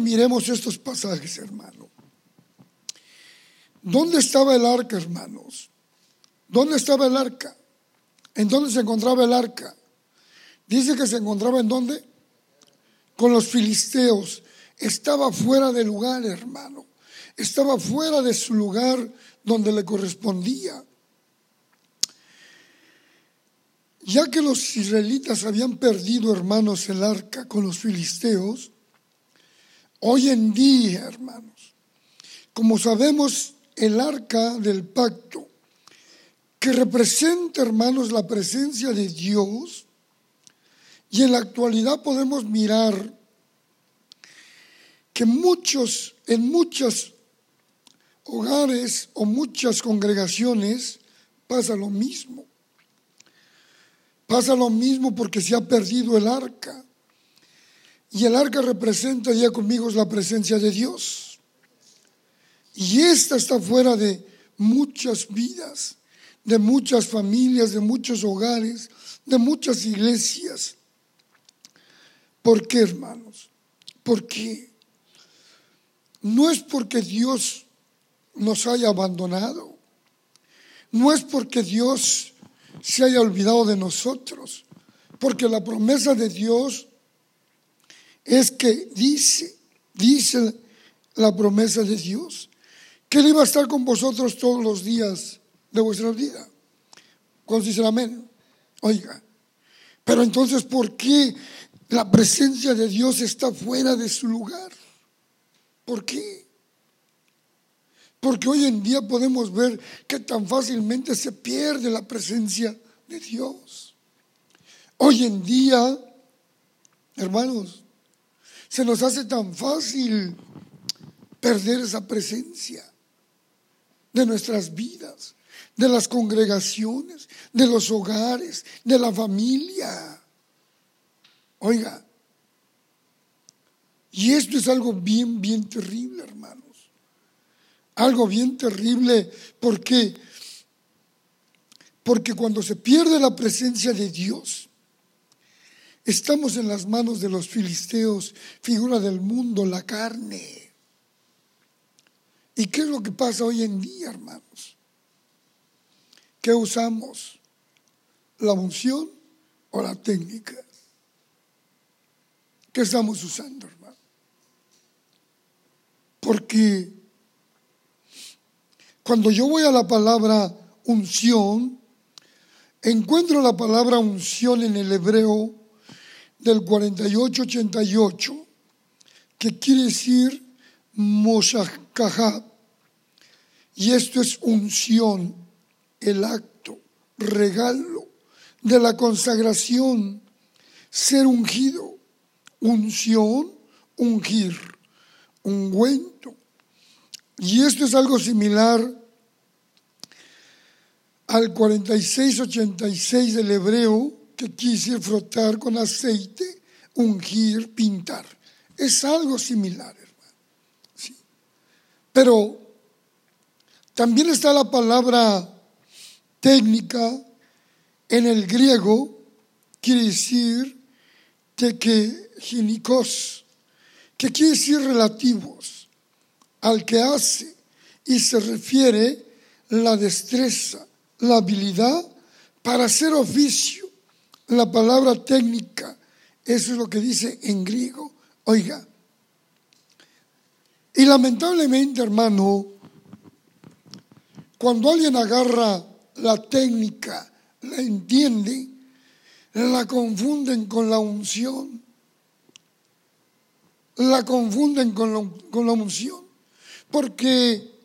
miremos estos pasajes, hermano. ¿Dónde estaba el arca, hermanos? ¿Dónde estaba el arca? ¿En dónde se encontraba el arca? Dice que se encontraba en dónde? Con los filisteos. Estaba fuera de lugar, hermano. Estaba fuera de su lugar donde le correspondía. Ya que los israelitas habían perdido, hermanos, el arca con los filisteos, hoy en día, hermanos, como sabemos, el arca del pacto, que representa, hermanos, la presencia de Dios, y en la actualidad podemos mirar que muchos, en muchos hogares o muchas congregaciones pasa lo mismo. Pasa lo mismo porque se ha perdido el arca. Y el arca representa ya conmigo la presencia de Dios. Y esta está fuera de muchas vidas, de muchas familias, de muchos hogares, de muchas iglesias. ¿Por qué, hermanos? Porque no es porque Dios nos haya abandonado, no es porque Dios se haya olvidado de nosotros, porque la promesa de Dios es que dice, dice la promesa de Dios, que Él iba a estar con vosotros todos los días de vuestra vida. ¿Cuántos dicen amén? Oiga, pero entonces, ¿por qué la presencia de Dios está fuera de su lugar? ¿Por qué? Porque hoy en día podemos ver que tan fácilmente se pierde la presencia de Dios. Hoy en día, hermanos, se nos hace tan fácil perder esa presencia de nuestras vidas, de las congregaciones, de los hogares, de la familia. Oiga, y esto es algo bien, bien terrible, hermanos. Algo bien terrible porque porque cuando se pierde la presencia de Dios, estamos en las manos de los filisteos, figura del mundo, la carne. ¿Y qué es lo que pasa hoy en día, hermanos? ¿Qué usamos? ¿La unción o la técnica? ¿Qué estamos usando, hermano? Porque cuando yo voy a la palabra unción, encuentro la palabra unción en el hebreo del 4888, que quiere decir Moshakahab. Y esto es unción, el acto, regalo de la consagración, ser ungido, unción, ungir, ungüento, y esto es algo similar al 4686 del hebreo, que quise frotar con aceite, ungir, pintar. Es algo similar, hermano. Pero también está la palabra técnica en el griego, quiere decir que que quiere decir relativos al que hace y se refiere la destreza, la habilidad para hacer oficio. La palabra técnica, eso es lo que dice en griego. Oiga, y lamentablemente, hermano, cuando alguien agarra la técnica, la entiende, la confunden con la unción. La confunden con la, con la unción. Porque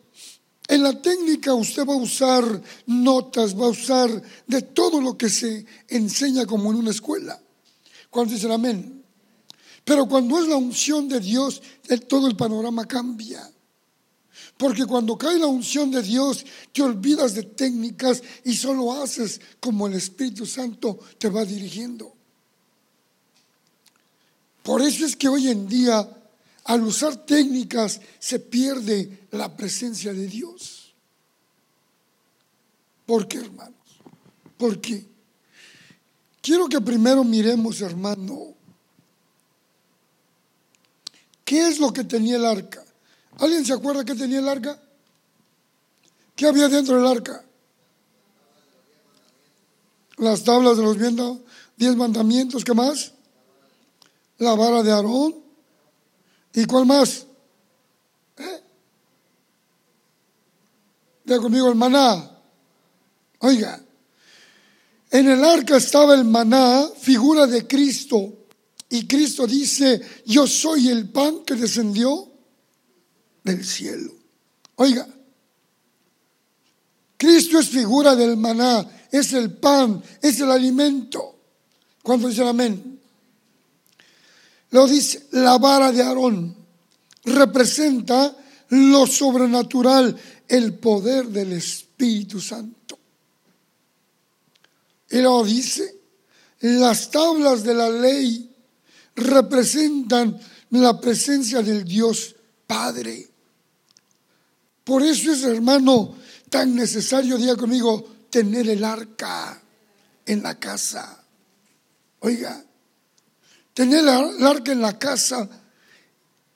en la técnica usted va a usar notas, va a usar de todo lo que se enseña como en una escuela. Cuando dicen amén. Pero cuando es la unción de Dios, todo el panorama cambia. Porque cuando cae la unción de Dios, te olvidas de técnicas y solo haces como el Espíritu Santo te va dirigiendo. Por eso es que hoy en día al usar técnicas se pierde la presencia de Dios. ¿Por qué, hermanos? Porque quiero que primero miremos, hermano, ¿Qué es lo que tenía el arca? ¿Alguien se acuerda qué tenía el arca? ¿Qué había dentro del arca? Las tablas de los diez mandamientos, ¿qué más? La vara de Aarón. ¿Y cuál más? ¿Eh? conmigo el maná. Oiga, en el arca estaba el maná, figura de Cristo. Y Cristo dice, yo soy el pan que descendió del cielo. Oiga, Cristo es figura del maná, es el pan, es el alimento. Cuando dice amén? Lo dice la vara de Aarón. Representa lo sobrenatural, el poder del Espíritu Santo. Y lo dice, las tablas de la ley representan la presencia del Dios Padre. Por eso es, hermano, tan necesario, diga conmigo, tener el arca en la casa. Oiga, tener el arca en la casa,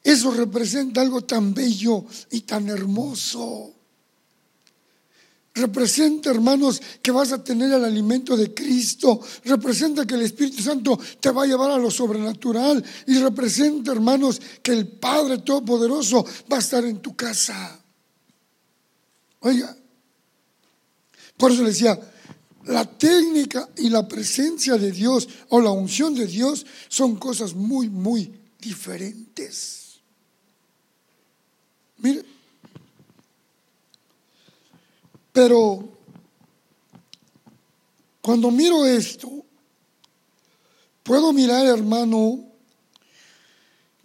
eso representa algo tan bello y tan hermoso. Representa, hermanos, que vas a tener el alimento de Cristo. Representa que el Espíritu Santo te va a llevar a lo sobrenatural. Y representa, hermanos, que el Padre Todopoderoso va a estar en tu casa. Oiga, por eso le decía, la técnica y la presencia de Dios o la unción de Dios son cosas muy, muy diferentes. Mire, Pero cuando miro esto, puedo mirar, hermano,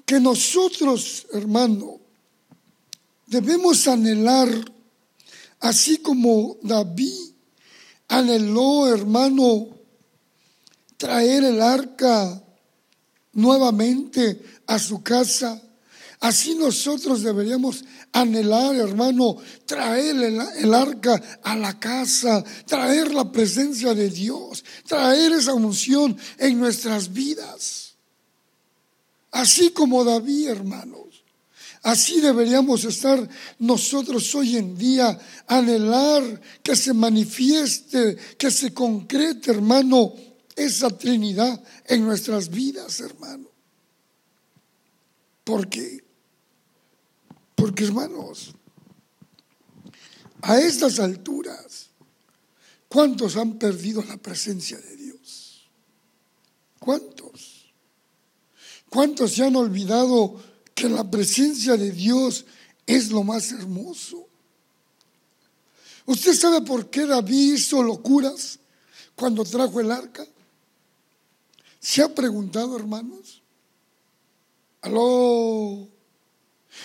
que nosotros, hermano, debemos anhelar, así como David anheló, hermano, traer el arca nuevamente a su casa Así nosotros deberíamos anhelar, hermano, traer el, arca a la casa, traer la presencia de Dios, traer esa unción en nuestras vidas. Así como David, hermanos. Así deberíamos estar nosotros hoy en día, anhelar que se manifieste, que se concrete, hermano, esa Trinidad en nuestras vidas, hermano. Porque porque hermanos, a estas alturas, ¿cuántos han perdido la presencia de Dios? ¿Cuántos? ¿Cuántos se han olvidado que la presencia de Dios es lo más hermoso? ¿Usted sabe por qué David hizo locuras cuando trajo el arca? ¿Se ha preguntado, hermanos? Aló.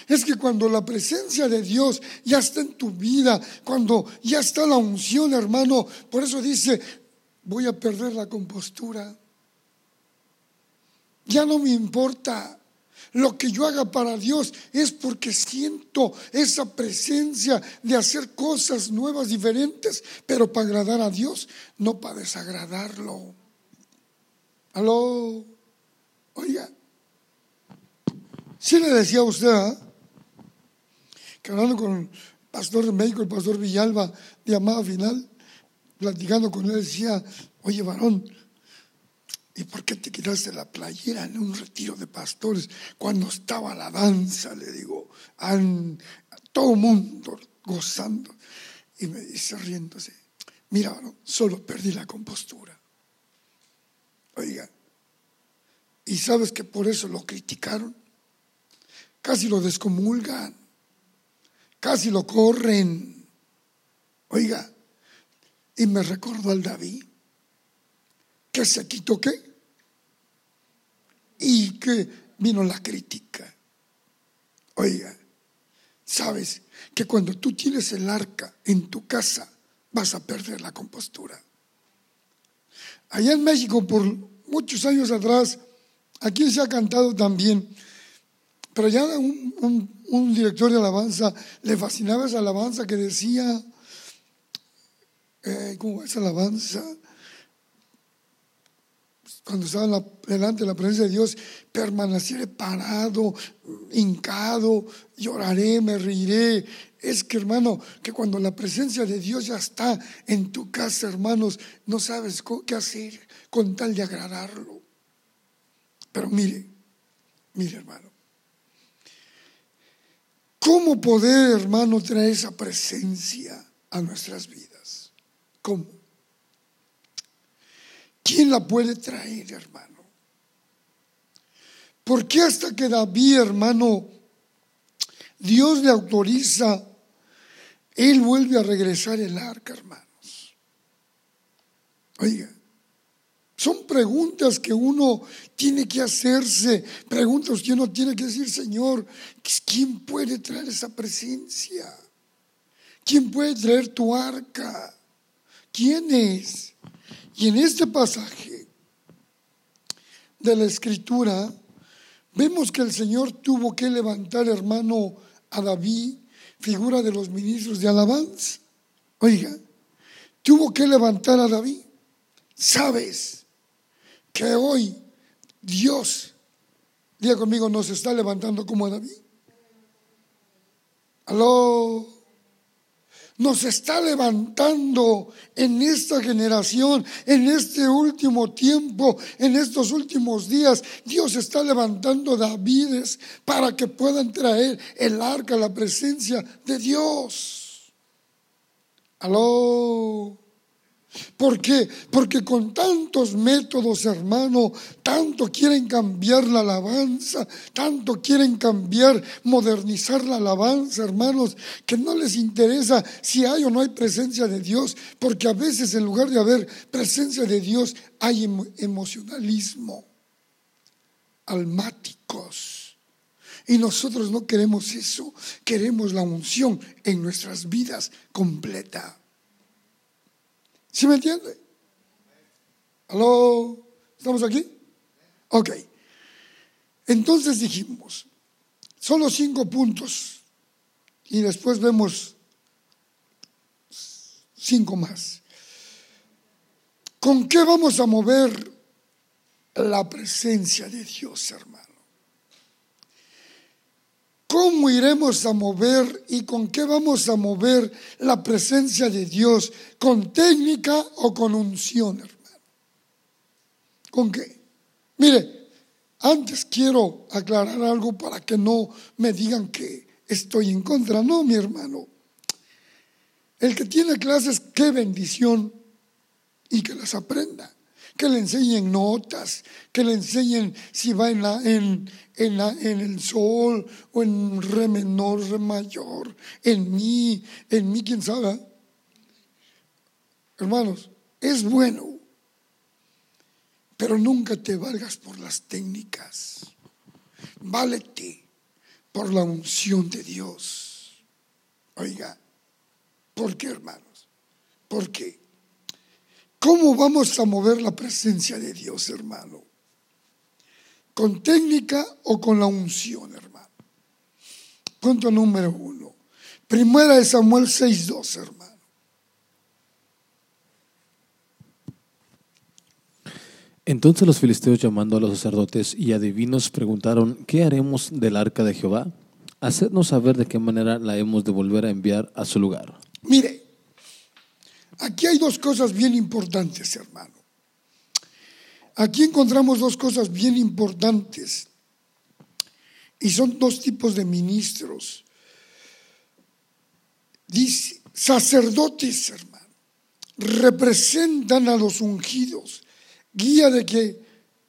Es que cuando la presencia de Dios ya está en tu vida, cuando ya está la unción, hermano, por eso dice, voy a perder la compostura. Ya no me importa. Lo que yo haga para Dios es porque siento esa presencia de hacer cosas nuevas, diferentes, pero para agradar a Dios, no para desagradarlo. Aló, oiga, si le decía a usted, ¿eh? que hablando con el pastor de México, el pastor Villalba, de Amada Final, platicando con él, decía, oye varón, ¿y por qué te quitaste la playera en un retiro de pastores cuando estaba la danza? Le digo, an, todo mundo gozando. Y me dice riéndose, mira, solo perdí la compostura. Oiga, ¿y sabes que por eso lo criticaron? Casi lo descomulgan casi lo corren. Oiga, y me recordó al David que se quitó qué y que vino la crítica. Oiga, sabes que cuando tú tienes el arca en tu casa vas a perder la compostura. Allá en México, por muchos años atrás, aquí se ha cantado también pero ya un, director de alabanza le fascinaba esa alabanza que decía, eh, ¿cómo es alabanza? Cuando estaba delante de la presencia de Dios, permaneceré parado, hincado, lloraré, me reiré. Es que, hermano, que cuando la presencia de Dios ya está en tu casa, hermanos, no sabes qué hacer con tal de agradarlo. Pero mire, mire, hermano, ¿cómo poder, hermano, traer esa presencia a nuestras vidas? ¿Cómo? ¿Quién la puede traer, hermano? ¿Por qué hasta que David, hermano, Dios le autoriza, él vuelve a regresar el arca, hermanos? Oiga, son preguntas que uno tiene que hacerse, preguntas que uno tiene que decir, Señor, ¿quién puede traer esa presencia? ¿Quién puede traer tu arca? ¿Quién es? Y en este pasaje de la escritura, vemos que el Señor tuvo que levantar, hermano, a David, figura de los ministros de alabanza. Oiga, tuvo que levantar a David. Sabes que hoy Dios, diga conmigo, nos está levantando como a David. Aló nos está levantando en esta generación, en este último tiempo, en estos últimos días. Dios está levantando Davides para que puedan traer el arca, la presencia de Dios. Aló. ¿Por qué? Porque con tantos métodos, hermano, tanto quieren cambiar la alabanza, tanto quieren cambiar, modernizar la alabanza, hermanos, que no les interesa si hay o no hay presencia de Dios, porque a veces en lugar de haber presencia de Dios hay emocionalismo, almáticos. Y nosotros no queremos eso, queremos la unción en nuestras vidas completa. ¿Sí me entiende? ¿Aló? ¿Estamos aquí? Ok. Entonces dijimos, solo cinco puntos y después vemos cinco más. ¿Con qué vamos a mover la presencia de Dios, hermano? ¿Cómo iremos a mover y con qué vamos a mover la presencia de Dios? ¿Con técnica o con unción, hermano? ¿Con qué? Mire, antes quiero aclarar algo para que no me digan que estoy en contra. No, mi hermano. El que tiene clases, qué bendición y que las aprenda que le enseñen notas, que le enseñen si va en, el sol o en re menor, re mayor, en mi, en mi, quién sabe. Hermanos, es bueno, pero nunca te valgas por las técnicas. Válete por la unción de Dios. Oiga, ¿por qué, hermanos? ¿Por qué? ¿Cómo vamos a mover la presencia de Dios, hermano? ¿Con técnica o con la unción, hermano? Punto número uno. Primera de Samuel 6.2, hermano. Entonces los filisteos llamando a los sacerdotes y adivinos preguntaron, ¿qué haremos del arca de Jehová? Hacednos saber de qué manera la hemos de volver a enviar a su lugar. Mire, dos cosas bien importantes, hermano. Aquí encontramos dos cosas bien importantes. Y son dos tipos de ministros. Dice, sacerdotes, hermano, representan a los ungidos, guía de qué,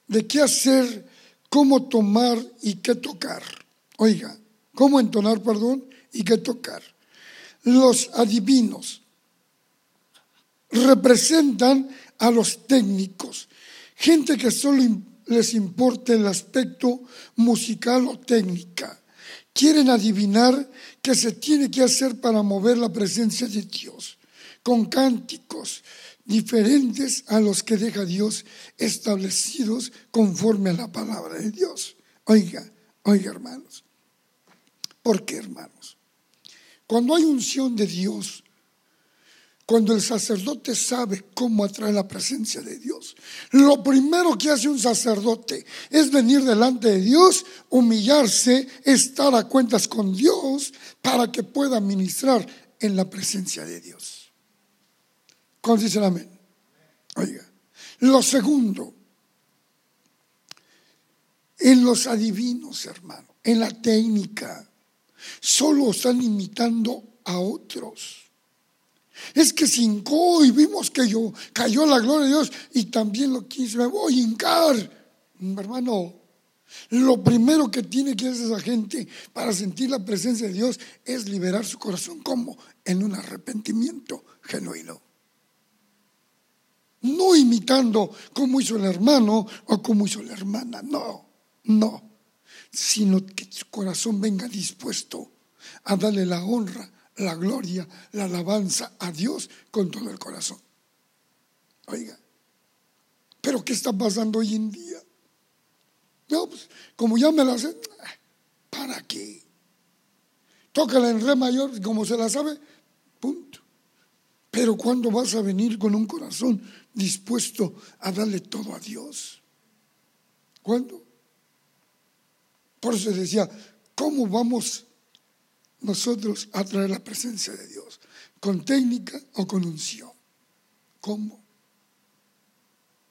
de qué hacer, cómo tomar y qué tocar. Oiga, cómo entonar, perdón, y qué tocar. Los adivinos representan a los técnicos, gente que solo les importa el aspecto musical o técnica. Quieren adivinar qué se tiene que hacer para mover la presencia de Dios, con cánticos diferentes a los que deja Dios establecidos conforme a la palabra de Dios. Oiga, oiga hermanos. ¿Por qué hermanos? Cuando hay unción de Dios, cuando el sacerdote sabe cómo atraer la presencia de Dios, lo primero que hace un sacerdote es venir delante de Dios, humillarse, estar a cuentas con Dios para que pueda ministrar en la presencia de Dios. ¿Cómo dicen amén? Oiga, lo segundo, en los adivinos, hermano, en la técnica, solo están imitando a otros. Es que se hincó y vimos que yo, cayó la gloria de Dios y también lo quiso, me voy a hincar. Hermano, lo primero que tiene que hacer esa gente para sentir la presencia de Dios es liberar su corazón como en un arrepentimiento genuino. No imitando como hizo el hermano o como hizo la hermana, no, no, sino que su corazón venga dispuesto a darle la honra la gloria, la alabanza a Dios con todo el corazón. Oiga, pero ¿qué está pasando hoy en día? No, pues como ya me la sé, ¿para qué? Tócala en re mayor, como se la sabe, punto. Pero ¿cuándo vas a venir con un corazón dispuesto a darle todo a Dios? ¿Cuándo? Por eso decía, ¿cómo vamos nosotros atraer la presencia de Dios, con técnica o con unción. ¿Cómo?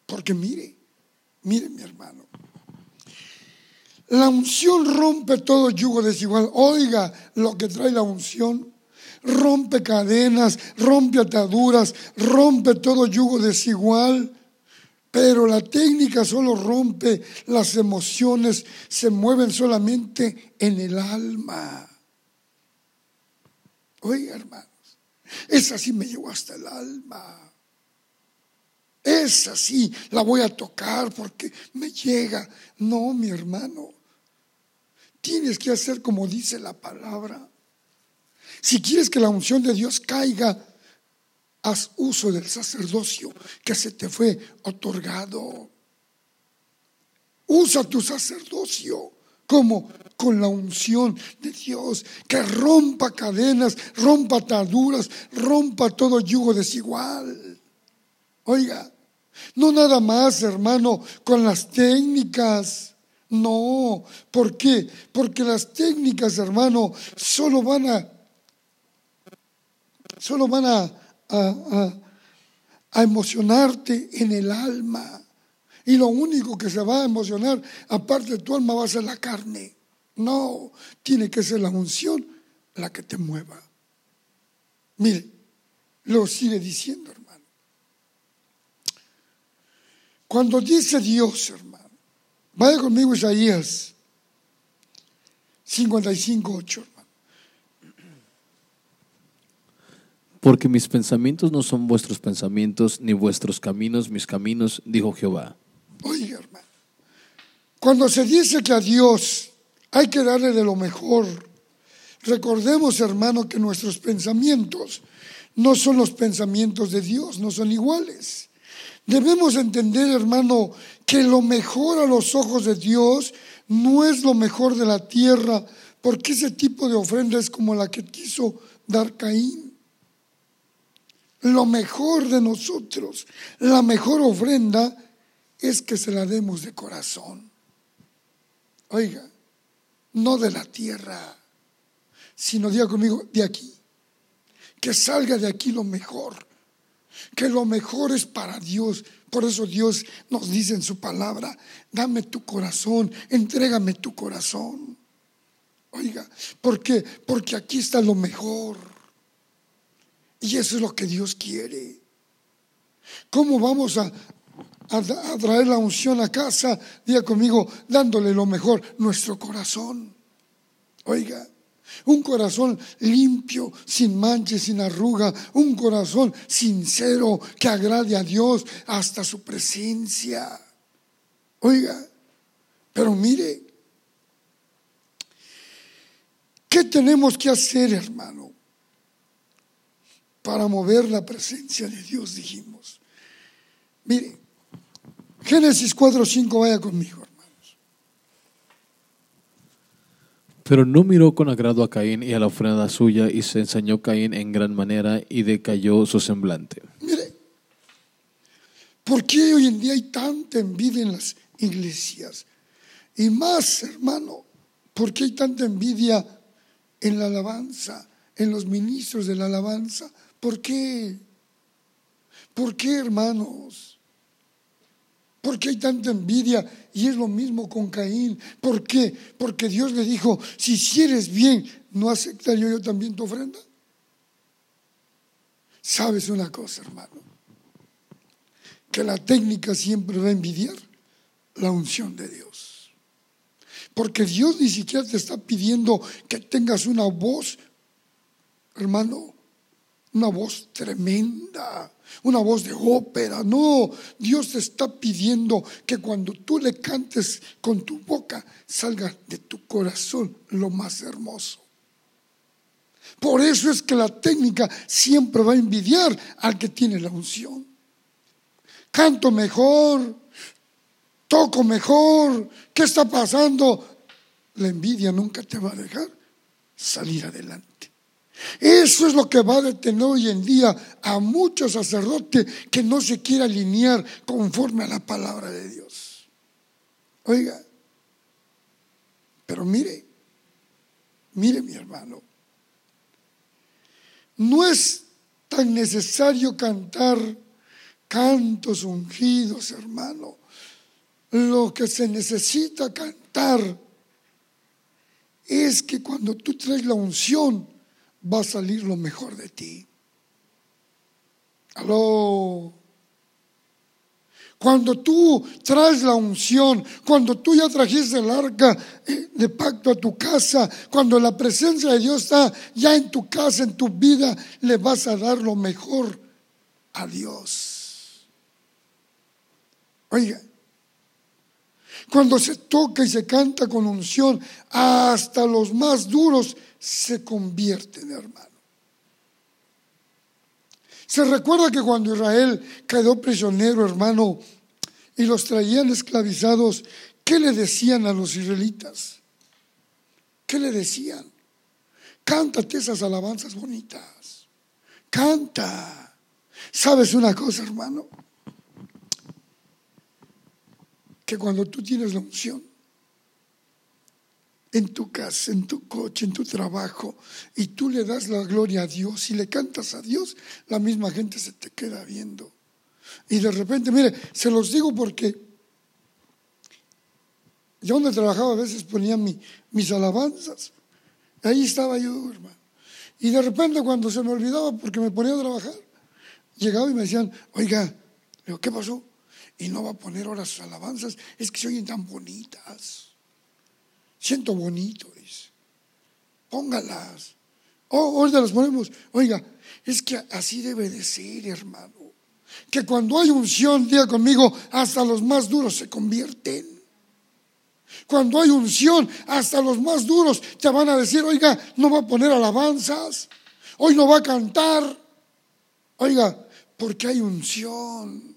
Porque mire, mire mi hermano, la unción rompe todo yugo desigual. Oiga lo que trae la unción. Rompe cadenas, rompe ataduras, rompe todo yugo desigual. Pero la técnica solo rompe las emociones, se mueven solamente en el alma. Oiga, hermanos, esa sí me llegó hasta el alma. Esa sí la voy a tocar porque me llega. No, mi hermano. Tienes que hacer como dice la palabra. Si quieres que la unción de Dios caiga, haz uso del sacerdocio que se te fue otorgado. Usa tu sacerdocio como con la unción de Dios, que rompa cadenas, rompa ataduras, rompa todo yugo desigual. Oiga, no nada más, hermano, con las técnicas. No, ¿por qué? Porque las técnicas, hermano, solo van a, solo van a, a, a emocionarte en el alma. Y lo único que se va a emocionar, aparte de tu alma, va a ser la carne. No, tiene que ser la unción la que te mueva. Mire, lo sigue diciendo, hermano. Cuando dice Dios, hermano, vaya conmigo Isaías 55, 8, hermano. Porque mis pensamientos no son vuestros pensamientos, ni vuestros caminos mis caminos, dijo Jehová. Oiga, hermano, cuando se dice que a Dios hay que darle de lo mejor, recordemos, hermano, que nuestros pensamientos no son los pensamientos de Dios, no son iguales. Debemos entender, hermano, que lo mejor a los ojos de Dios no es lo mejor de la tierra, porque ese tipo de ofrenda es como la que quiso dar Caín. Lo mejor de nosotros, la mejor ofrenda es que se la demos de corazón. Oiga, no de la tierra, sino diga conmigo, de aquí. Que salga de aquí lo mejor. Que lo mejor es para Dios. Por eso Dios nos dice en su palabra, dame tu corazón, entrégame tu corazón. Oiga, ¿por qué? Porque aquí está lo mejor. Y eso es lo que Dios quiere. ¿Cómo vamos a, a, traer la unción a casa, diga conmigo, dándole lo mejor, nuestro corazón. Oiga, un corazón limpio, sin manches, sin arruga, un corazón sincero que agrade a Dios hasta su presencia. Oiga, pero mire, ¿qué tenemos que hacer, hermano? Para mover la presencia de Dios, dijimos. Mire, Génesis 4, 5, vaya conmigo, hermanos. Pero no miró con agrado a Caín y a la ofrenda suya, y se ensañó Caín en gran manera y decayó su semblante. Mire, ¿por qué hoy en día hay tanta envidia en las iglesias? Y más, hermano, ¿por qué hay tanta envidia en la alabanza, en los ministros de la alabanza? ¿Por qué? ¿Por qué, hermanos? ¿Por qué hay tanta envidia? Y es lo mismo con Caín. ¿Por qué? Porque Dios le dijo, si hicieres bien, ¿no aceptaría yo también tu ofrenda? ¿Sabes una cosa, hermano? Que la técnica siempre va a envidiar la unción de Dios. Porque Dios ni siquiera te está pidiendo que tengas una voz, hermano, una voz tremenda, una voz de ópera. No, Dios te está pidiendo que cuando tú le cantes con tu boca salga de tu corazón lo más hermoso. Por eso es que la técnica siempre va a envidiar al que tiene la unción. Canto mejor, toco mejor, ¿qué está pasando? La envidia nunca te va a dejar salir adelante. Eso es lo que va a detener hoy en día a muchos sacerdotes que no se quieren alinear conforme a la palabra de Dios. Oiga, pero mire, mire mi hermano, no es tan necesario cantar cantos ungidos, hermano. Lo que se necesita cantar es que cuando tú traes la unción, va a salir lo mejor de ti. Aló. Cuando tú traes la unción, cuando tú ya trajiste el arca eh, de pacto a tu casa, cuando la presencia de Dios está ya en tu casa, en tu vida, le vas a dar lo mejor a Dios. Oiga, cuando se toca y se canta con unción, hasta los más duros se convierten, hermano. Se recuerda que cuando Israel quedó prisionero, hermano, y los traían esclavizados, ¿qué le decían a los israelitas? ¿Qué le decían? Cántate esas alabanzas bonitas. Canta. ¿Sabes una cosa, hermano? Que cuando tú tienes la unción, en tu casa, en tu coche, en tu trabajo, y tú le das la gloria a Dios y le cantas a Dios, la misma gente se te queda viendo. Y de repente, mire, se los digo porque yo donde trabajaba a veces ponía mis alabanzas. Ahí estaba yo, hermano. Y de repente cuando se me olvidaba porque me ponía a trabajar, llegaba y me decían, oiga, digo, ¿qué pasó? Y no va a poner ahora sus alabanzas, es que se oyen tan bonitas. Siento bonito, dice. Póngalas. Oh, ahorita las ponemos. Oiga, es que así debe de ser, hermano. Que cuando hay unción, diga conmigo, hasta los más duros se convierten. Cuando hay unción, hasta los más duros te van a decir, oiga, no va a poner alabanzas, hoy no va a cantar. Oiga, porque hay unción.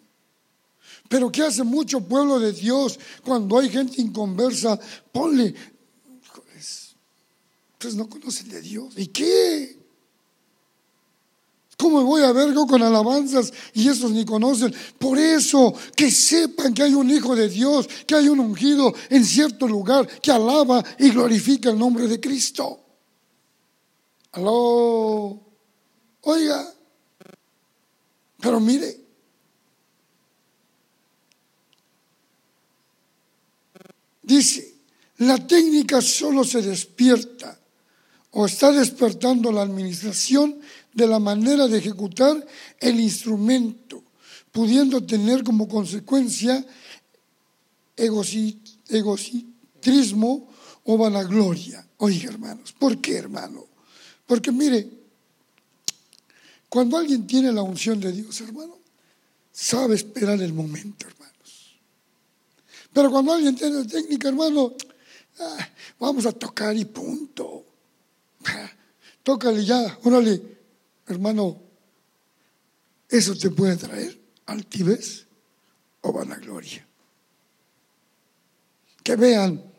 Pero ¿qué hace mucho pueblo de Dios cuando hay gente inconversa? Ponle, pues no conocen de Dios. ¿Y qué? ¿Cómo voy a ver yo con alabanzas y esos ni conocen? Por eso, que sepan que hay un Hijo de Dios, que hay un ungido en cierto lugar que alaba y glorifica el nombre de Cristo. Aló. Oiga. Pero mire, Dice, la técnica solo se despierta o está despertando la administración de la manera de ejecutar el instrumento, pudiendo tener como consecuencia egocentrismo o vanagloria. Oye, hermanos, ¿por qué, hermano? Porque mire, cuando alguien tiene la unción de Dios, hermano, sabe esperar el momento, hermano. Pero cuando alguien tiene técnica, hermano, ah, vamos a tocar y punto. Ah, tócale ya, órale, hermano, eso te puede traer altivez o vanagloria. Que vean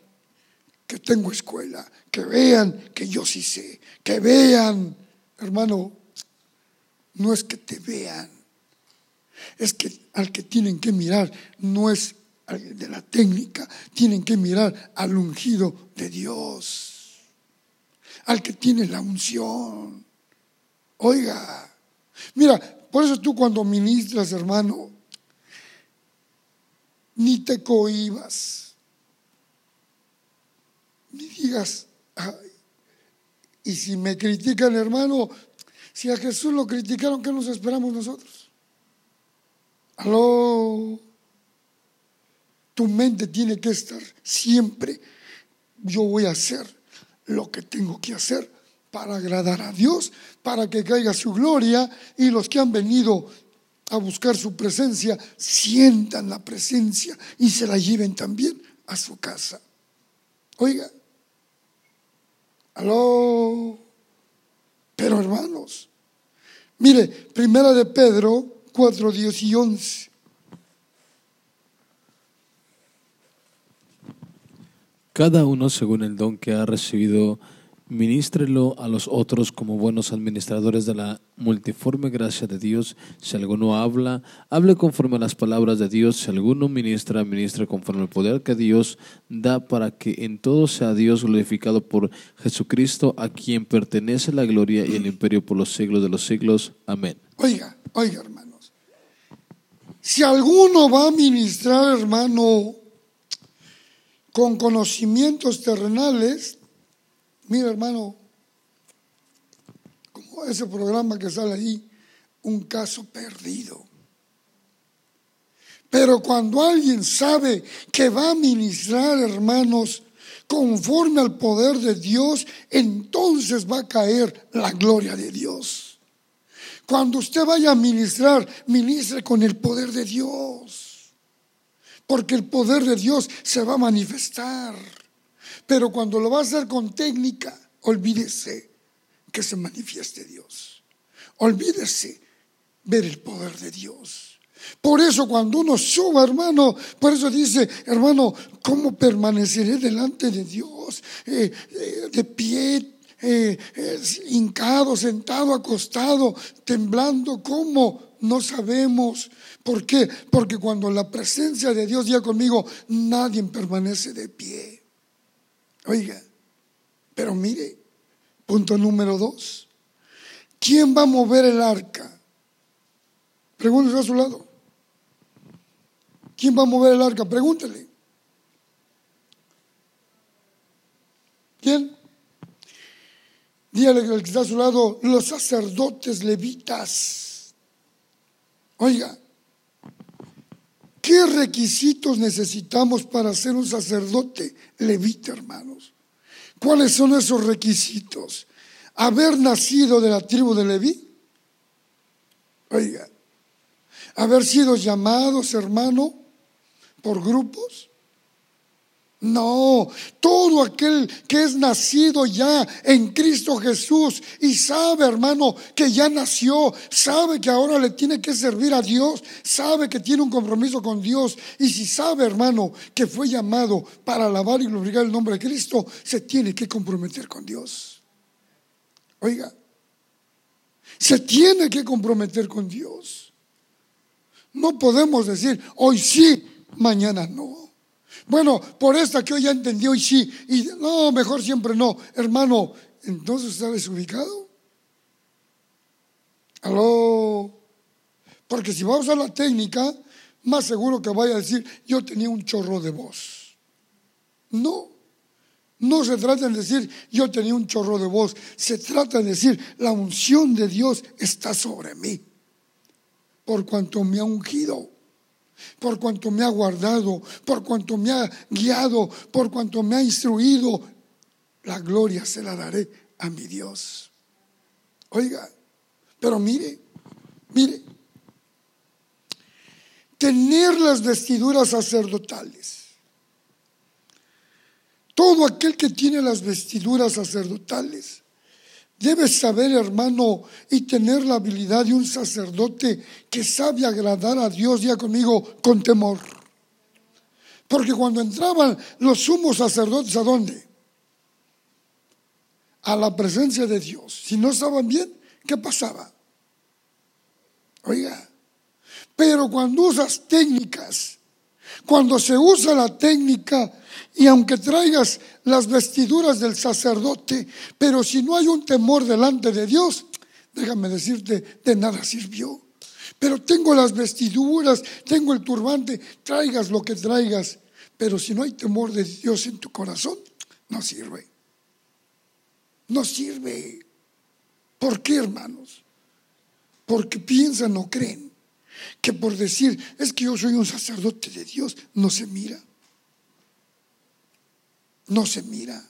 que tengo escuela, que vean que yo sí sé, que vean, hermano, no es que te vean, es que al que tienen que mirar no es de la técnica, tienen que mirar al ungido de Dios, al que tiene la unción. Oiga, mira, por eso tú cuando ministras, hermano, ni te cohibas, ni digas, y si me critican, hermano, si a Jesús lo criticaron, ¿qué nos esperamos nosotros? Aló. Tu mente tiene que estar siempre, yo voy a hacer lo que tengo que hacer para agradar a Dios, para que caiga su gloria y los que han venido a buscar su presencia sientan la presencia y se la lleven también a su casa. Oiga, aló, pero hermanos, mire, primera de Pedro 4, 10 y 11. Cada uno según el don que ha recibido, ministrelo a los otros como buenos administradores de la multiforme gracia de Dios. Si alguno habla, hable conforme a las palabras de Dios. Si alguno ministra, ministre conforme al poder que Dios da para que en todo sea Dios glorificado por Jesucristo, a quien pertenece la gloria y el imperio por los siglos de los siglos. Amén. Oiga, oiga, hermanos. Si alguno va a ministrar, hermano, con conocimientos terrenales, mira hermano, como ese programa que sale ahí, un caso perdido. Pero cuando alguien sabe que va a ministrar, hermanos, conforme al poder de Dios, entonces va a caer la gloria de Dios. Cuando usted vaya a ministrar, ministre con el poder de Dios porque el poder de Dios se va a manifestar. Pero cuando lo va a hacer con técnica, olvídese que se manifieste Dios. Olvídese ver el poder de Dios. Por eso cuando uno suba, hermano, por eso dice, hermano, ¿cómo permaneceré delante de Dios? Eh, eh, de pie, eh, hincado, sentado, acostado, temblando, ¿cómo? No sabemos. ¿Por qué? Porque cuando la presencia de Dios ya conmigo, nadie permanece de pie. Oiga, pero mire, punto número dos. ¿Quién va a mover el arca? Pregúntele a su lado. ¿Quién va a mover el arca? Pregúntele. ¿Quién? Dígale que está a su lado, los sacerdotes levitas. Oiga, ¿Qué requisitos necesitamos para ser un sacerdote levita, hermanos? ¿Cuáles son esos requisitos? Haber nacido de la tribu de Leví. Oiga, haber sido llamados, hermano, por grupos. No, todo aquel que es nacido ya en Cristo Jesús y sabe, hermano, que ya nació, sabe que ahora le tiene que servir a Dios, sabe que tiene un compromiso con Dios y si sabe, hermano, que fue llamado para alabar y glorificar el nombre de Cristo, se tiene que comprometer con Dios. Oiga, se tiene que comprometer con Dios. No podemos decir, hoy sí, mañana no. Bueno, por esta que hoy ya entendió y sí, y no, mejor siempre no. Hermano, entonces está desubicado. Aló. Porque si va a usar la técnica, más seguro que vaya a decir, yo tenía un chorro de voz. No, no se trata de decir, yo tenía un chorro de voz. Se trata de decir, la unción de Dios está sobre mí. Por cuanto me ha ungido por cuanto me ha guardado, por cuanto me ha guiado, por cuanto me ha instruido, la gloria se la daré a mi Dios. Oiga, pero mire, mire, tener las vestiduras sacerdotales. Todo aquel que tiene las vestiduras sacerdotales Debes saber, hermano, y tener la habilidad de un sacerdote que sabe agradar a Dios, ya conmigo, con temor. Porque cuando entraban los sumos sacerdotes, ¿a dónde? a la presencia de Dios, si no estaban bien, ¿qué pasaba? Oiga, pero cuando usas técnicas, cuando se usa la técnica y aunque traigas las vestiduras del sacerdote, pero si no hay un temor delante de Dios, déjame decirte, de nada sirvió. Pero tengo las vestiduras, tengo el turbante, traigas lo que traigas, pero si no hay temor de Dios en tu corazón, no sirve. No sirve. ¿Por qué, hermanos? Porque piensan o creen que por decir, es que yo soy un sacerdote de Dios, no se mira no se mira.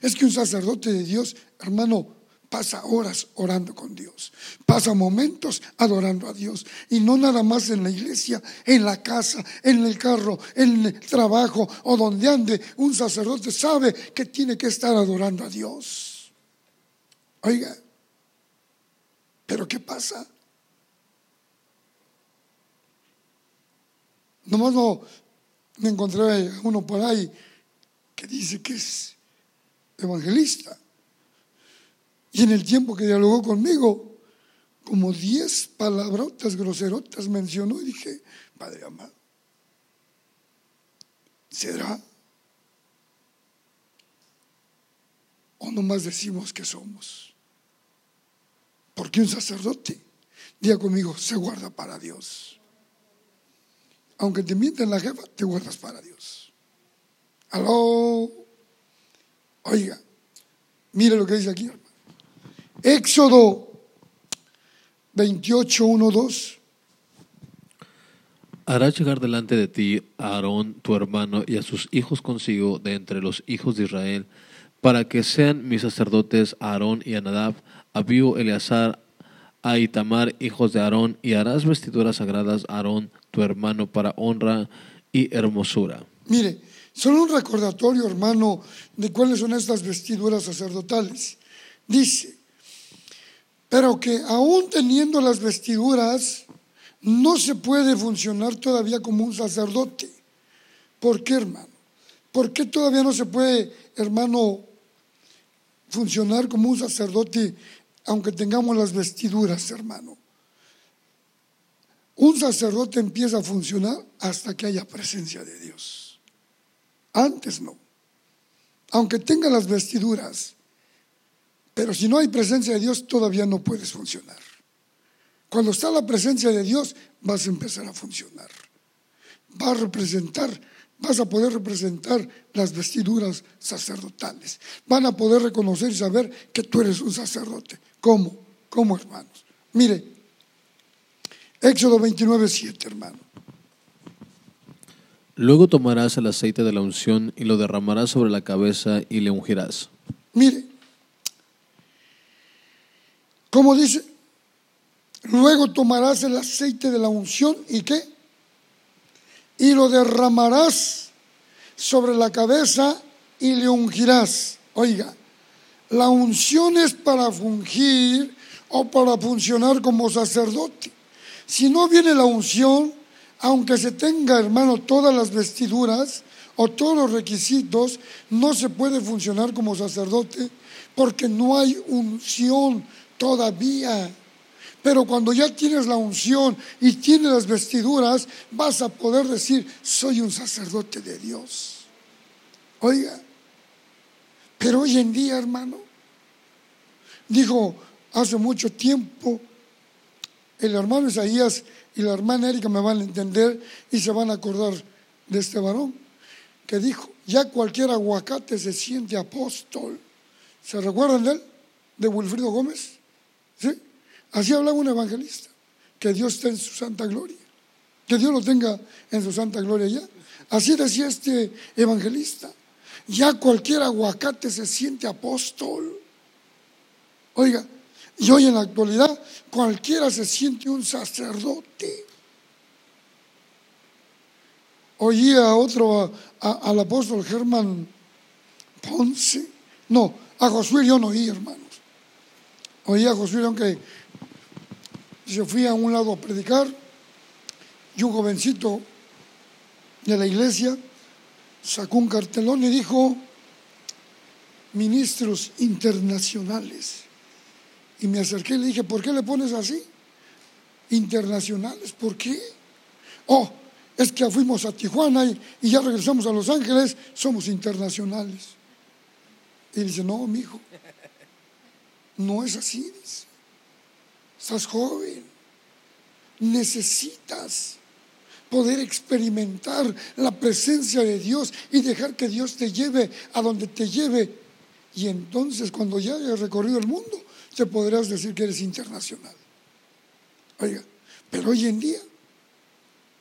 Es que un sacerdote de Dios, hermano, pasa horas orando con Dios, pasa momentos adorando a Dios. Y no nada más en la iglesia, en la casa, en el carro, en el trabajo o donde ande. Un sacerdote sabe que tiene que estar adorando a Dios. Oiga, pero ¿qué pasa? Nomás no me encontré uno por ahí que dice que es evangelista. Y en el tiempo que dialogó conmigo, como diez palabrotas groserotas mencionó y dije, Padre amado, ¿será? ¿O nomás decimos que somos? Porque un sacerdote, diga conmigo, se guarda para Dios. Aunque te mienten la jefa, te guardas para Dios. Aló. Oiga, mire lo que dice aquí. Éxodo 28, 1, 2. Hará llegar delante de ti a Aarón, tu hermano, y a sus hijos consigo de entre los hijos de Israel, para que sean mis sacerdotes Aarón y Anadab, Abiú, Eleazar, a Itamar, hijos de Aarón, y harás vestiduras sagradas a Aarón, tu hermano, para honra y hermosura. Mire, Solo un recordatorio, hermano, de cuáles son estas vestiduras sacerdotales. Dice, pero que aún teniendo las vestiduras, no se puede funcionar todavía como un sacerdote. ¿Por qué, hermano? ¿Por qué todavía no se puede, hermano, funcionar como un sacerdote aunque tengamos las vestiduras, hermano? Un sacerdote empieza a funcionar hasta que haya presencia de Dios. Antes no. Aunque tenga las vestiduras, pero si no hay presencia de Dios, todavía no puedes funcionar. Cuando está la presencia de Dios, vas a empezar a funcionar. Va a representar, vas a poder representar las vestiduras sacerdotales. Van a poder reconocer y saber que tú eres un sacerdote. ¿Cómo? ¿Cómo, hermanos? Mire, Éxodo 29, 7, hermano. Luego tomarás el aceite de la unción y lo derramarás sobre la cabeza y le ungirás. Mire, ¿cómo dice? Luego tomarás el aceite de la unción y qué? Y lo derramarás sobre la cabeza y le ungirás. Oiga, la unción es para fungir o para funcionar como sacerdote. Si no viene la unción, aunque se tenga, hermano, todas las vestiduras o todos los requisitos, no se puede funcionar como sacerdote porque no hay unción todavía. Pero cuando ya tienes la unción y tienes las vestiduras, vas a poder decir, soy un sacerdote de Dios. Oiga, pero hoy en día, hermano, dijo hace mucho tiempo el hermano Isaías y la hermana Erika me van a entender y se van a acordar de este varón que dijo, ya cualquier aguacate se siente apóstol. ¿Se recuerdan de él? De Wilfrido Gómez. ¿Sí? Así hablaba un evangelista. Que Dios esté en su santa gloria. Que Dios lo tenga en su santa gloria ya. Así decía este evangelista. Ya cualquier aguacate se siente apóstol. Oiga, y hoy en la actualidad cualquiera se siente un sacerdote. Oí a otro, al apóstol Germán Ponce. No, a Josué yo no oí, hermanos. Oí a Josué, aunque se fui a un lado a predicar y un jovencito de la iglesia sacó un cartelón y dijo, ministros internacionales. Y me acerqué y le dije, ¿por qué le pones así? Internacionales, ¿por qué? Oh, es que fuimos a Tijuana y, ya regresamos a Los Ángeles, somos internacionales. Y dice, no, mi hijo, no es así, dice. Estás joven, necesitas poder experimentar la presencia de Dios y dejar que Dios te lleve a donde te lleve. Y entonces cuando ya hayas recorrido el mundo, te podrás decir que eres internacional. Oiga, pero hoy en día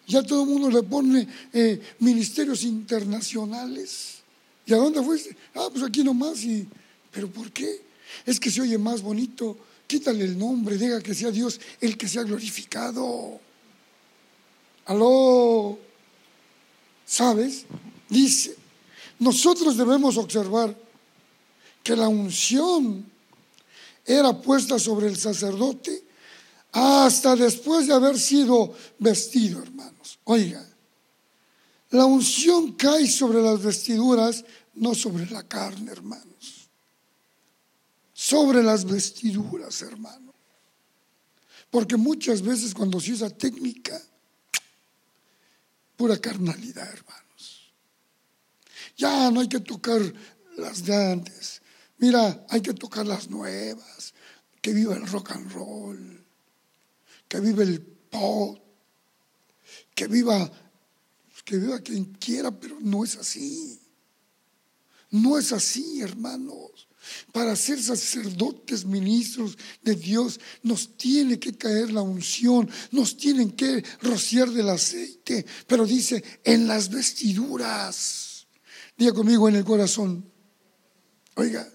ya todo el mundo le pone eh, ministerios internacionales. ¿Y a dónde fuiste? Ah, pues aquí nomás. Y, ¿Pero por qué? Es que se oye más bonito. Quítale el nombre, deja que sea Dios el que sea glorificado. Aló. ¿Sabes? Dice, nosotros debemos observar que la unción era puesta sobre el sacerdote hasta después de haber sido vestido, hermanos. Oiga, la unción cae sobre las vestiduras, no sobre la carne, hermanos. Sobre las vestiduras, hermano. Porque muchas veces cuando se usa técnica, pura carnalidad, hermanos. Ya no hay que tocar las de Mira, hay que tocar las nuevas. Que viva el rock and roll que vive el pop, que viva, que viva quien quiera, pero no es así. No es así, hermanos. Para ser sacerdotes, ministros de Dios, nos tiene que caer la unción, nos tienen que rociar del aceite, pero dice, en las vestiduras. Diga conmigo en el corazón. Oiga,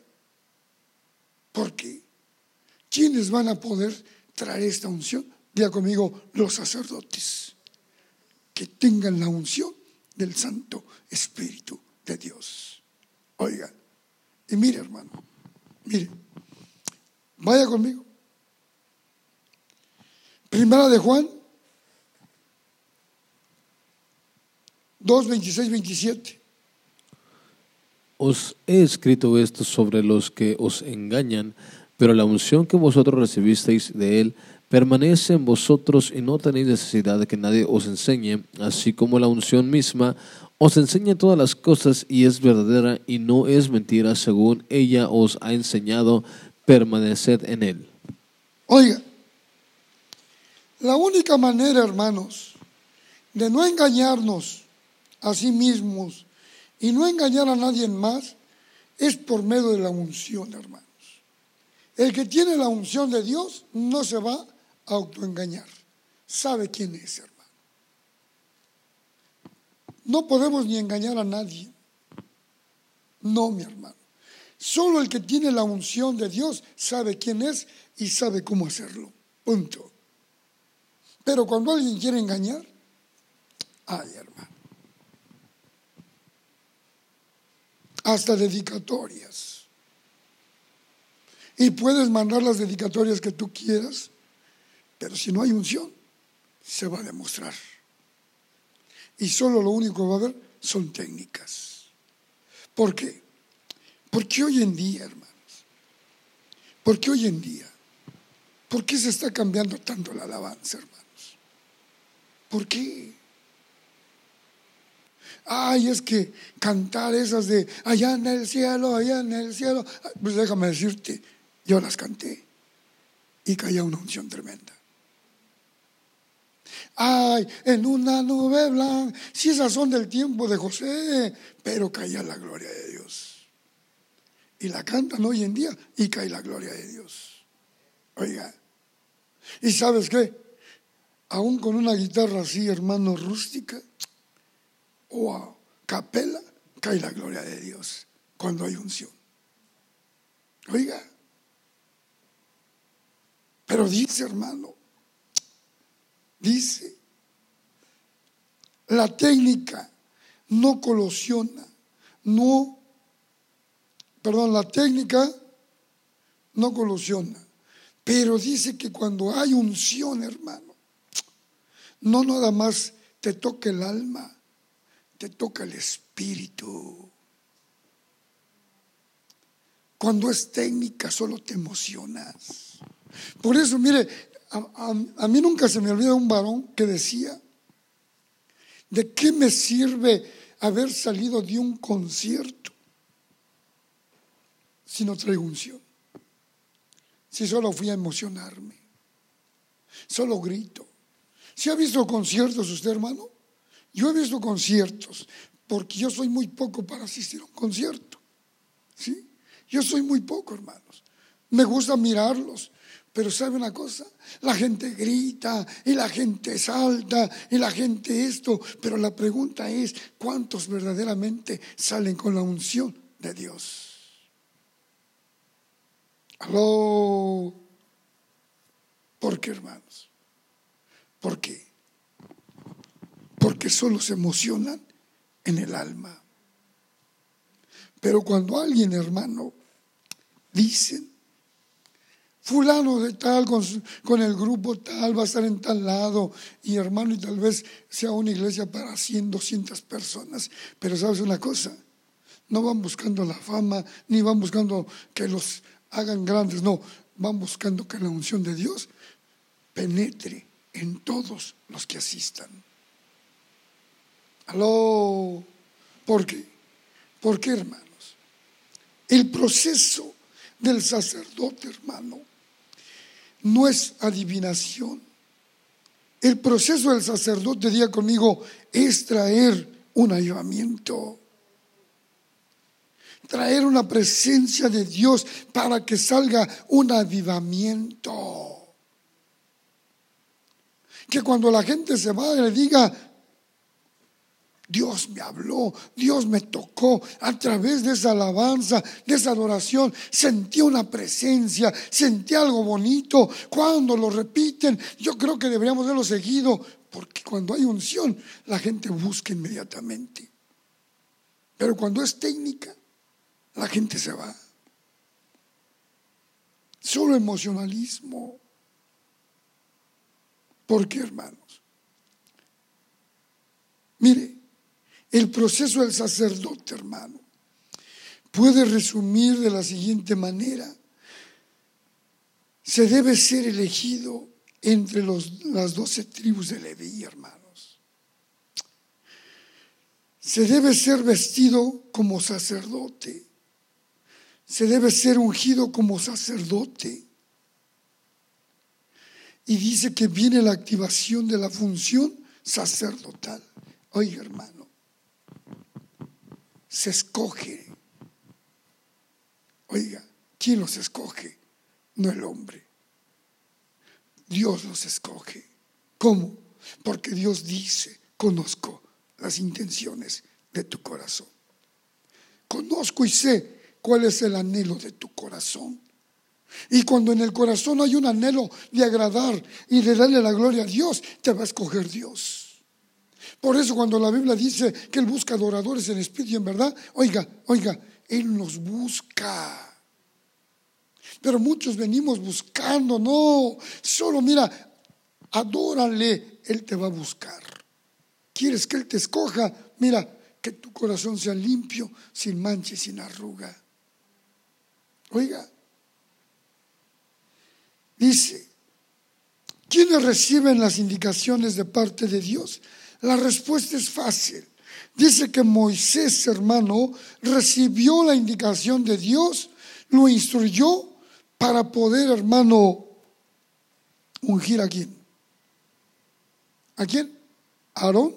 ¿por qué? ¿Quiénes van a poder traer esta unción? Diga conmigo, los sacerdotes que tengan la unción del Santo Espíritu de Dios. Oiga, y mire hermano, mire, vaya conmigo. Primera de Juan 2, 26, 27. Os he escrito esto sobre los que os engañan, pero la unción que vosotros recibisteis de él permanece en vosotros y no tenéis necesidad de que nadie os enseñe, así como la unción misma os enseña todas las cosas y es verdadera y no es mentira, según ella os ha enseñado, permaneced en él. Oiga, la única manera, hermanos, de no engañarnos a sí mismos y no engañar a nadie más es por medio de la unción, hermanos. El que tiene la unción de Dios no se va autoengañar. Sabe quién es, hermano. No podemos ni engañar a nadie. No, mi hermano. Solo el que tiene la unción de Dios sabe quién es y sabe cómo hacerlo. Punto. Pero cuando alguien quiere engañar, ay, hermano. Hasta dedicatorias. Y puedes mandar las dedicatorias que tú quieras pero si no hay unción, se va a demostrar. Y solo lo único que va a haber son técnicas. ¿Por qué? Porque hoy en día, hermanos, porque hoy en día, ¿por qué se está cambiando tanto la alabanza, hermanos? ¿Por qué? Ay, es que cantar esas de allá en el cielo, allá en el cielo, pues déjame decirte, yo las canté y caía una unción tremenda. Ay, en una nube blanca. Si esas son del tiempo de José, pero caía la gloria de Dios. Y la cantan hoy en día y cae la gloria de Dios. Oiga, ¿y sabes qué? Aún con una guitarra así, hermano, rústica o a capela, cae la gloria de Dios cuando hay unción. Oiga, pero dice, hermano, Dice, la técnica no colosiona, no, perdón, la técnica no colosiona, pero dice que cuando hay unción, hermano, no nada más te toca el alma, te toca el espíritu. Cuando es técnica solo te emocionas. Por eso, mire, a, mí nunca se me olvida un varón que decía, ¿de qué me sirve haber salido de un concierto si no traigo unción? Si solo fui a emocionarme, solo grito. ¿Si ha visto conciertos usted, hermano? Yo he visto conciertos, porque yo soy muy poco para asistir a un concierto. ¿Sí? Yo soy muy poco, hermanos. Me gusta mirarlos, pero ¿sabe una cosa? La gente grita y la gente salta y la gente esto, pero la pregunta es, ¿cuántos verdaderamente salen con la unción de Dios? Aló. ¿Por qué, hermanos? ¿Por qué? Porque solo se emocionan en el alma. Pero cuando alguien, hermano, dice, fulano de tal con, el grupo tal va a estar en tal lado y hermano y tal vez sea una iglesia para 100, 200 personas. Pero sabes una cosa, no van buscando la fama ni van buscando que los hagan grandes, no, van buscando que la unción de Dios penetre en todos los que asistan. Aló, ¿por qué? ¿Por qué, hermanos? El proceso del sacerdote, hermano, no es adivinación. El proceso del sacerdote, diga conmigo, es traer un ayudamiento traer una presencia de Dios para que salga un avivamiento. Que cuando la gente se vaya le diga, Dios me habló, Dios me tocó a través de esa alabanza, de esa adoración. Sentí una presencia, sentí algo bonito. Cuando lo repiten, yo creo que deberíamos verlo seguido, porque cuando hay unción, la gente busca inmediatamente. Pero cuando es técnica, la gente se va. Solo emocionalismo. ¿Por qué, hermanos? Mire, el proceso del sacerdote, hermano, puede resumir de la siguiente manera. Se debe ser elegido entre las doce tribus de Leví, hermanos. Se debe ser vestido como sacerdote se debe ser ungido como sacerdote. Y dice que viene la activación de la función sacerdotal. Oiga, hermano, se escoge. Oiga, ¿quién los escoge? No el hombre. Dios los escoge. ¿Cómo? Porque Dios dice, conozco las intenciones de tu corazón. Conozco y sé cuál es el anhelo de tu corazón. Y cuando en el corazón hay un anhelo de agradar y de darle la gloria a Dios, te va a escoger Dios. Por eso cuando la Biblia dice que Él busca adoradores en espíritu y en verdad, oiga, oiga, Él nos busca. Pero muchos venimos buscando, no, solo mira, adórale, Él te va a buscar. ¿Quieres que Él te escoja? Mira, que tu corazón sea limpio, sin mancha y sin arruga. Oiga, dice, ¿quiénes reciben las indicaciones de parte de Dios? La respuesta es fácil. Dice que Moisés, hermano, recibió la indicación de Dios, lo instruyó para poder, hermano, ungir a quién. ¿A quién? Aarón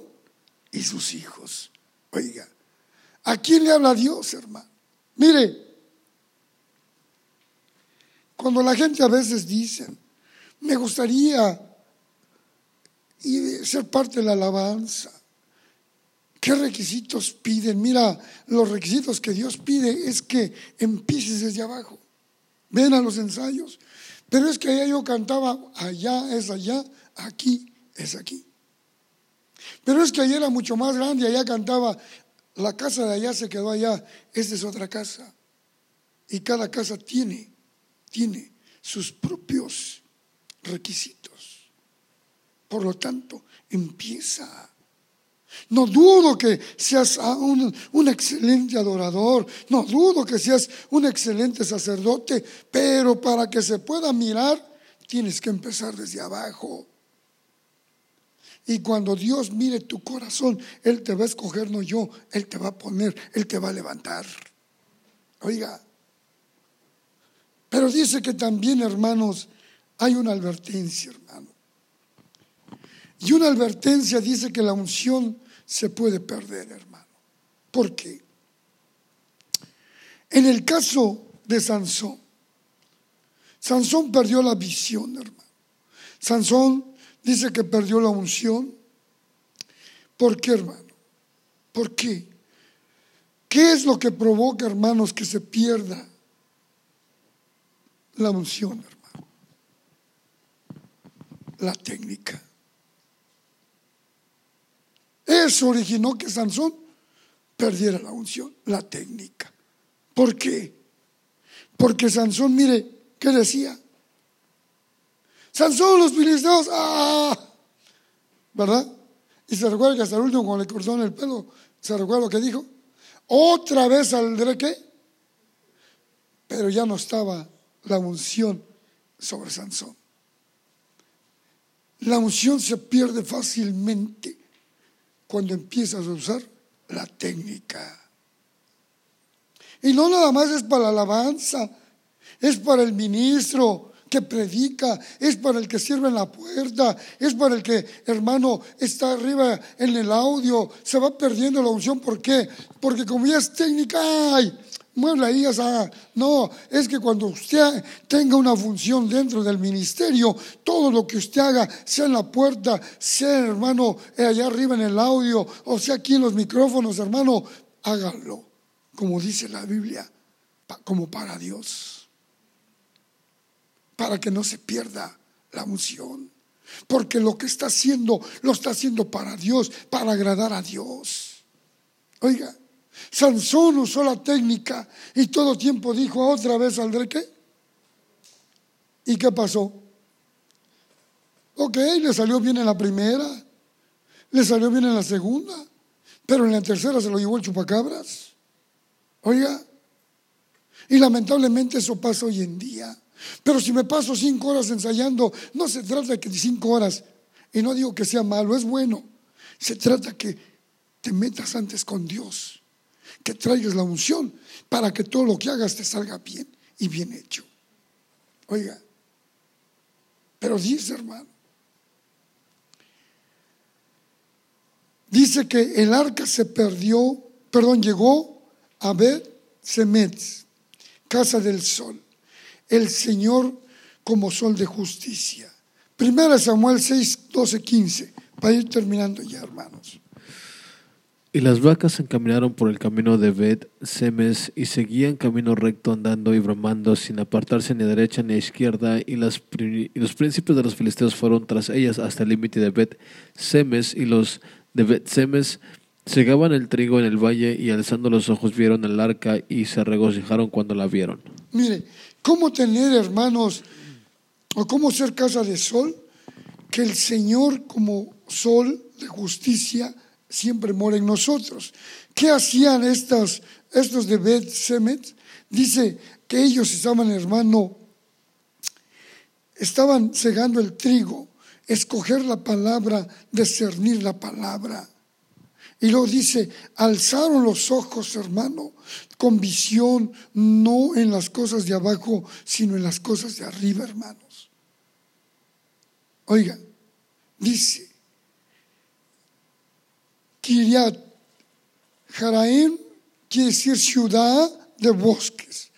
y sus hijos. Oiga, ¿a quién le habla Dios, hermano? Mire, cuando la gente a veces dice, me gustaría ser parte de la alabanza, ¿qué requisitos piden? Mira, los requisitos que Dios pide es que empieces desde abajo. Ven a los ensayos. Pero es que allá yo cantaba, allá es allá, aquí es aquí. Pero es que allá era mucho más grande, allá cantaba, la casa de allá se quedó allá, esta es otra casa. Y cada casa tiene tiene sus propios requisitos. Por lo tanto, empieza. No dudo que seas un, excelente adorador, no dudo que seas un excelente sacerdote, pero para que se pueda mirar, tienes que empezar desde abajo. Y cuando Dios mire tu corazón, Él te va a escoger, no yo, Él te va a poner, Él te va a levantar. Oiga, pero dice que también, hermanos, hay una advertencia, hermano. Y una advertencia dice que la unción se puede perder, hermano. ¿Por qué? En el caso de Sansón, Sansón perdió la visión, hermano. Sansón dice que perdió la unción. ¿Por qué, hermano? ¿Por qué? ¿Qué es lo que provoca, hermanos, que se pierda la unción, hermano? La técnica. Eso originó que Sansón perdiera la unción, la técnica. ¿Por qué? Porque Sansón, mire, ¿qué decía? Sansón, los filisteos, ¡ah! ¿Verdad? Y se recuerda que hasta el último, cuando le cortaron el pelo, ¿se recuerda lo que dijo? Otra vez saldré qué? Pero ya no estaba la unción sobre Sansón. La unción se pierde fácilmente cuando empiezas a usar la técnica. Y no nada más es para la alabanza, es para el ministro que predica, es para el que sirve en la puerta, es para el que, hermano, está arriba en el audio, se va perdiendo la unción. ¿Por qué? Porque como ya es técnica, ay, mueve ahí, esa. No, es que cuando usted tenga una función dentro del ministerio, todo lo que usted haga, sea en la puerta, sea, hermano, allá arriba en el audio, o sea aquí en los micrófonos, hermano, hágalo, como dice la Biblia, como para Dios, para que no se pierda la unción. Porque lo que está haciendo, lo está haciendo para Dios, para agradar a Dios. Oiga, Sansón usó la técnica y todo tiempo dijo, otra vez saldré qué. ¿Y qué pasó? Ok, le salió bien en la primera, le salió bien en la segunda, pero en la tercera se lo llevó el chupacabras. Oiga, y lamentablemente eso pasa hoy en día. Pero si me paso cinco horas ensayando, no se trata de que cinco horas, y no digo que sea malo, es bueno. Se trata que te metas antes con Dios que traigas la unción para que todo lo que hagas te salga bien y bien hecho. Oiga, pero dice hermano, dice que el arca se perdió, perdón, llegó a ver Semetz, casa del sol, el Señor como sol de justicia. Primera Samuel 6, 12, 15, para ir terminando ya, hermanos. Y las vacas se encaminaron por el camino de Bet Semes y seguían camino recto andando y bromando sin apartarse ni a derecha ni a izquierda y, las, los príncipes de los filisteos fueron tras ellas hasta el límite de Bet Semes y los de Bet Semes segaban el trigo en el valle y alzando los ojos vieron el arca y se regocijaron cuando la vieron. Mire, ¿cómo tener hermanos o cómo ser casa de sol? Que el Señor como sol de justicia siempre mora en nosotros. ¿Qué hacían estas, estos de Bet Semet? Dice que ellos estaban, hermano, estaban cegando el trigo, escoger la palabra, discernir la palabra. Y luego dice, alzaron los ojos, hermano, con visión, no en las cosas de abajo, sino en las cosas de arriba, hermanos. Oiga, dice, Kiriat Jaraim quiere decir ciudad de bosques,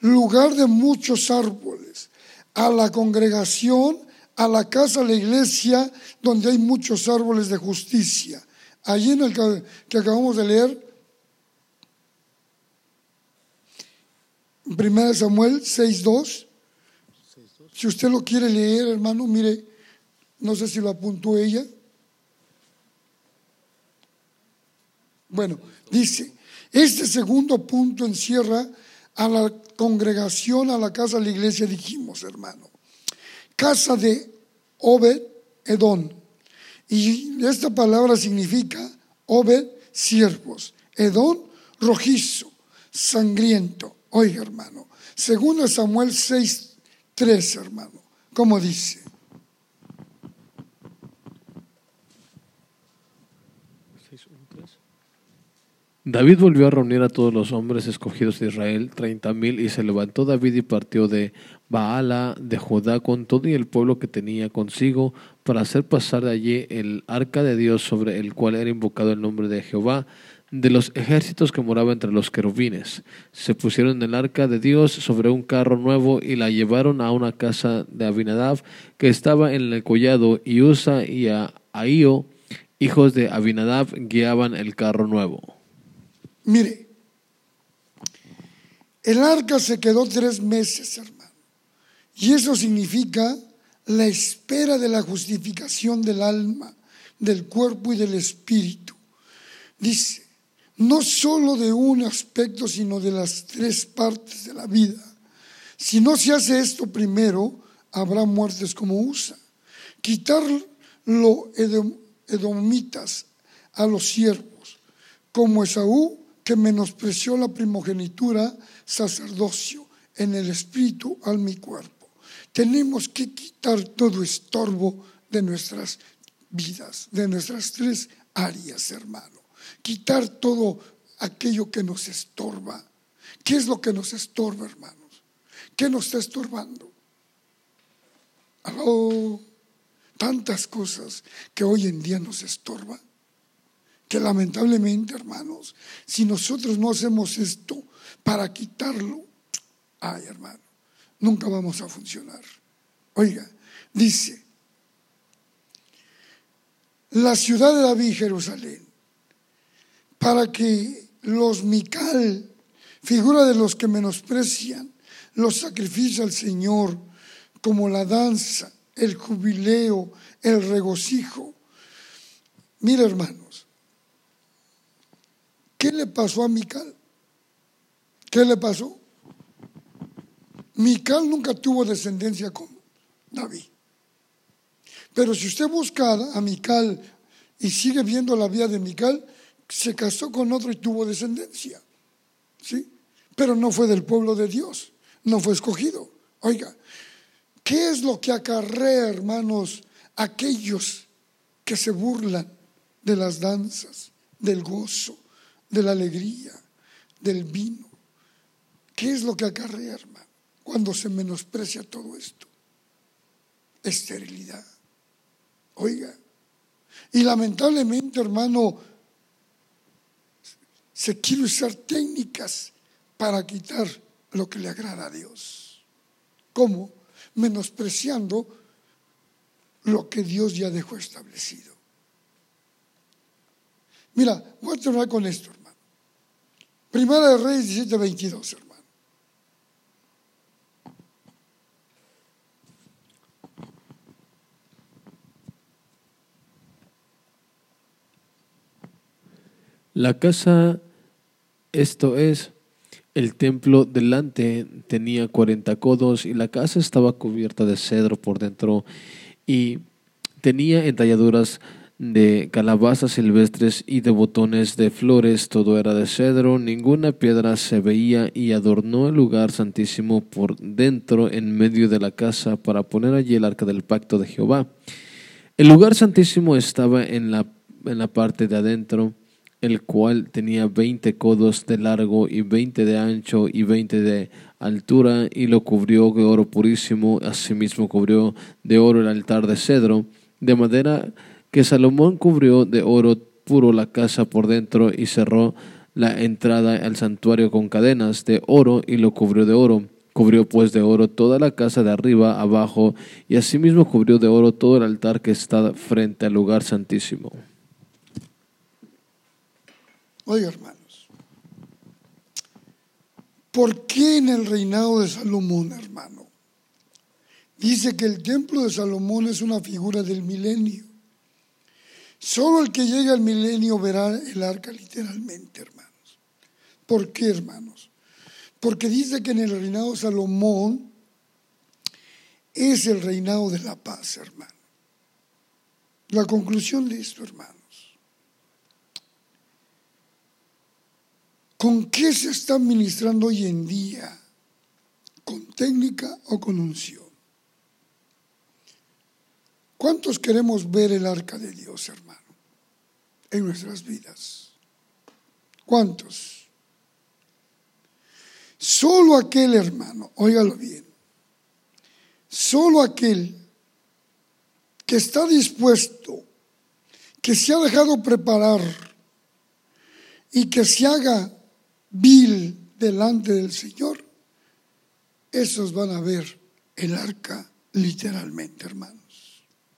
lugar de muchos árboles, a la congregación, a la casa, a la iglesia, donde hay muchos árboles de justicia. Allí en el que, acabamos de leer, 1 Samuel 6.2, si usted lo quiere leer, hermano, mire, no sé si lo apuntó ella. Bueno, dice, este segundo punto encierra a la congregación, a la casa, a la iglesia, dijimos, hermano. Casa de Obed Edón. Y esta palabra significa Obed, siervos. Edón, rojizo, sangriento. Oiga, hermano. Segunda Samuel 6, 3, hermano. ¿Cómo dice? David volvió a reunir a todos los hombres escogidos de Israel, treinta mil, y se levantó David y partió de Baala de Judá con todo y el pueblo que tenía consigo para hacer pasar de allí el arca de Dios sobre el cual era invocado el nombre de Jehová de los ejércitos que moraba entre los querubines. Se pusieron el arca de Dios sobre un carro nuevo y la llevaron a una casa de Abinadab que estaba en el collado y Usa y a Ahío, hijos de Abinadab, guiaban el carro nuevo. Mire, el arca se quedó tres meses, hermano. Y eso significa la espera de la justificación del alma, del cuerpo y del espíritu. Dice, no solo de un aspecto, sino de las tres partes de la vida. Si no se hace esto primero, habrá muertes como usa. Quitar lo edomitas a los siervos, como Esaú que menospreció la primogenitura, sacerdocio, en el espíritu, al mi cuerpo. Tenemos que quitar todo estorbo de nuestras vidas, de nuestras tres áreas, hermano. Quitar todo aquello que nos estorba. ¿Qué es lo que nos estorba, hermanos? ¿Qué nos está estorbando? Aló, tantas cosas que hoy en día nos estorban que lamentablemente, hermanos, si nosotros no hacemos esto para quitarlo, ay, hermano, nunca vamos a funcionar. Oiga, dice, la ciudad de David, Jerusalén, para que los Mical, figura de los que menosprecian los sacrificios al Señor, como la danza, el jubileo, el regocijo. Mira, hermanos, ¿Qué le pasó a Mical? ¿Qué le pasó? Mical nunca tuvo descendencia con David. Pero si usted busca a Mical y sigue viendo la vida de Mical, se casó con otro y tuvo descendencia. ¿Sí? Pero no fue del pueblo de Dios, no fue escogido. Oiga, ¿qué es lo que acarrea, hermanos, aquellos que se burlan de las danzas, del gozo, de la alegría, del vino. ¿Qué es lo que acarrea, hermano, cuando se menosprecia todo esto? Esterilidad. Oiga. Y lamentablemente, hermano, se quiere usar técnicas para quitar lo que le agrada a Dios. ¿Cómo? Menospreciando lo que Dios ya dejó establecido. Mira, voy a terminar con esto. Primera de Reyes 17, 22, hermano. La casa, esto es, el templo delante tenía 40 codos y la casa estaba cubierta de cedro por dentro y tenía entalladuras de calabazas silvestres y de botones de flores, todo era de cedro, ninguna piedra se veía y adornó el lugar santísimo por dentro en medio de la casa para poner allí el arca del pacto de Jehová. El lugar santísimo estaba en la, en la parte de adentro, el cual tenía veinte codos de largo y veinte de ancho y veinte de altura, y lo cubrió de oro purísimo, asimismo cubrió de oro el altar de cedro, de madera que Salomón cubrió de oro puro la casa por dentro y cerró la entrada al santuario con cadenas de oro y lo cubrió de oro. Cubrió pues de oro toda la casa de arriba abajo y asimismo cubrió de oro todo el altar que está frente al lugar santísimo. Oiga, hermanos, ¿por qué en el reinado de Salomón, hermano? Dice que el templo de Salomón es una figura del milenio. Solo el que llegue al milenio verá el arca literalmente, hermanos. ¿Por qué, hermanos? Porque dice que en el reinado de Salomón es el reinado de la paz, hermano. La conclusión de esto, hermanos. ¿Con qué se está ministrando hoy en día? ¿Con técnica o con unción? ¿Cuántos queremos ver el arca de Dios, hermano, en nuestras vidas? ¿Cuántos? Solo aquel hermano, óigalo bien, solo aquel que está dispuesto, que se ha dejado preparar y que se haga vil delante del Señor, esos van a ver el arca literalmente, hermanos.